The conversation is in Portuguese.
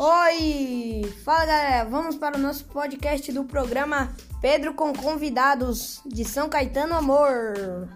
Oi! Fala galera, vamos para o nosso podcast do programa Pedro com convidados de São Caetano Amor.